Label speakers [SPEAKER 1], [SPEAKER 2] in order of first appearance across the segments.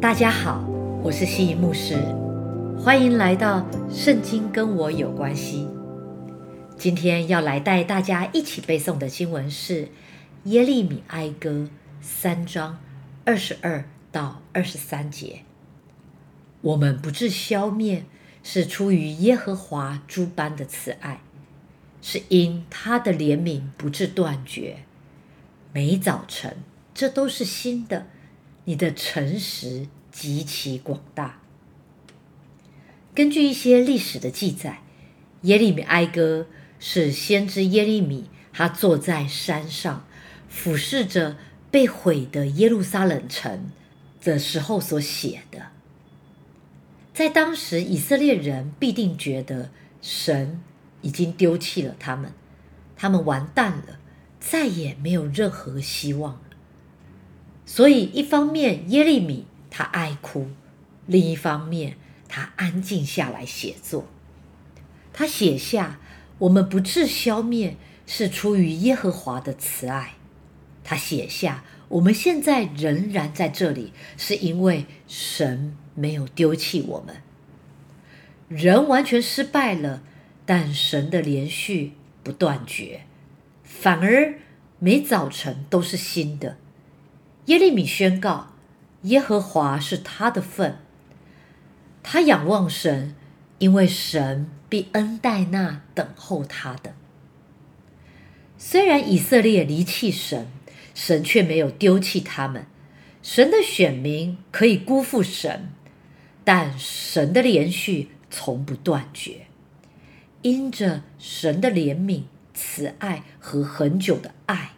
[SPEAKER 1] 大家好，我是西仪牧师，欢迎来到《圣经跟我有关系》。今天要来带大家一起背诵的经文是《耶利米哀歌》三章二十二到二十三节。我们不致消灭，是出于耶和华诸般的慈爱，是因他的怜悯不致断绝。每早晨，这都是新的。你的诚实极其广大。根据一些历史的记载，耶利米哀歌是先知耶利米，他坐在山上，俯视着被毁的耶路撒冷城的时候所写的。在当时，以色列人必定觉得神已经丢弃了他们，他们完蛋了，再也没有任何希望。所以，一方面耶利米他爱哭，另一方面他安静下来写作。他写下：“我们不致消灭，是出于耶和华的慈爱。”他写下：“我们现在仍然在这里，是因为神没有丢弃我们。人完全失败了，但神的连续不断绝，反而每早晨都是新的。”耶利米宣告：“耶和华是他的份。他仰望神，因为神必恩待那等候他的。虽然以色列离弃神，神却没有丢弃他们。神的选民可以辜负神，但神的连续从不断绝。因着神的怜悯、慈爱和很久的爱，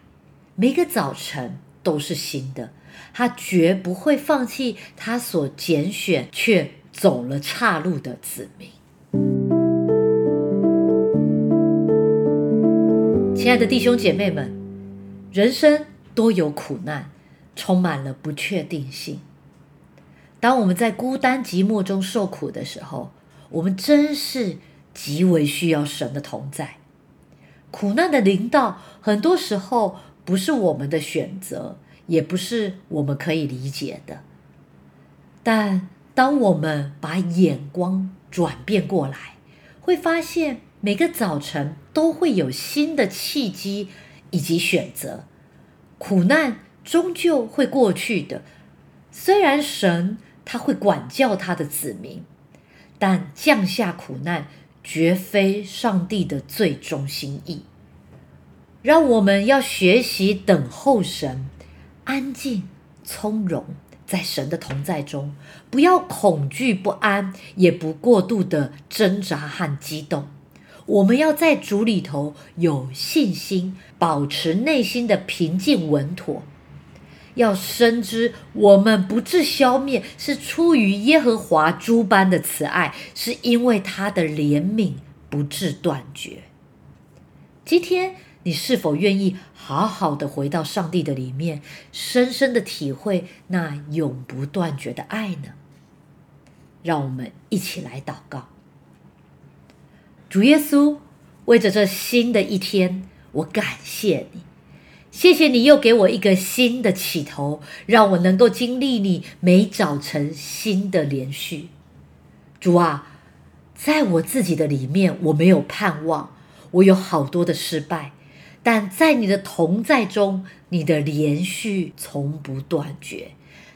[SPEAKER 1] 每个早晨。”都是新的，他绝不会放弃他所拣选却走了岔路的子民。亲爱的弟兄姐妹们，人生多有苦难，充满了不确定性。当我们在孤单寂寞中受苦的时候，我们真是极为需要神的同在。苦难的临到，很多时候。不是我们的选择，也不是我们可以理解的。但当我们把眼光转变过来，会发现每个早晨都会有新的契机以及选择。苦难终究会过去的，虽然神他会管教他的子民，但降下苦难绝非上帝的最终心意。让我们要学习等候神，安静从容，在神的同在中，不要恐惧不安，也不过度的挣扎和激动。我们要在主里头有信心，保持内心的平静稳妥。要深知，我们不致消灭，是出于耶和华诸般的慈爱，是因为他的怜悯不致断绝。今天。你是否愿意好好的回到上帝的里面，深深的体会那永不断绝的爱呢？让我们一起来祷告。主耶稣，为着这新的一天，我感谢你，谢谢你又给我一个新的起头，让我能够经历你每早晨新的连续。主啊，在我自己的里面，我没有盼望，我有好多的失败。但在你的同在中，你的连续从不断绝。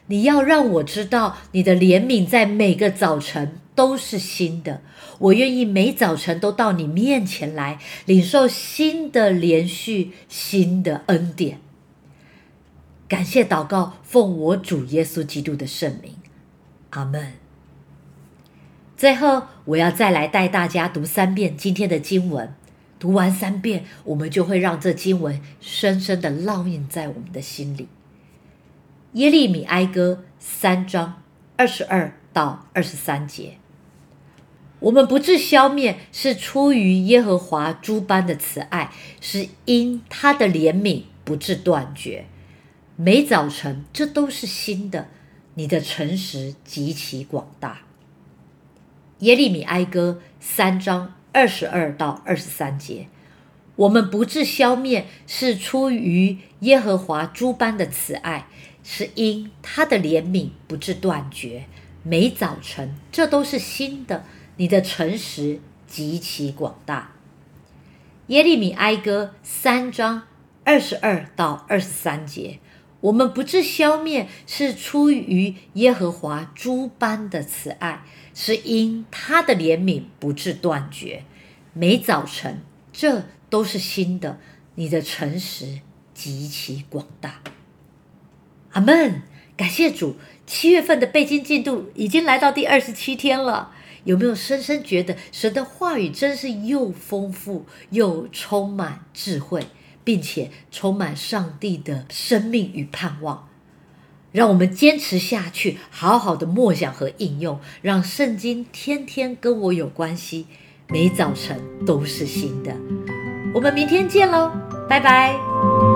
[SPEAKER 1] 你要让我知道，你的怜悯在每个早晨都是新的。我愿意每早晨都到你面前来，领受新的连续、新的恩典。感谢祷告，奉我主耶稣基督的圣名，阿门。最后，我要再来带大家读三遍今天的经文。读完三遍，我们就会让这经文深深的烙印在我们的心里。耶利米哀歌三章二十二到二十三节：我们不致消灭，是出于耶和华诸般的慈爱，是因他的怜悯不致断绝。每早晨，这都是新的。你的诚实极其广大。耶利米哀歌三章。二十二到二十三节，我们不致消灭，是出于耶和华诸般的慈爱，是因他的怜悯不致断绝，每早晨这都是新的。你的诚实极其广大。耶利米哀歌三章二十二到二十三节，我们不致消灭，是出于耶和华诸般的慈爱，是因他的怜悯不致断绝，每早晨这都是新的。你的诚实极其广大。阿门！感谢主，七月份的背经进度已经来到第二十七天了。有没有深深觉得神的话语真是又丰富又充满智慧，并且充满上帝的生命与盼望？让我们坚持下去，好好的默想和应用，让圣经天天跟我有关系，每早晨都是新的。我们明天见喽，拜拜。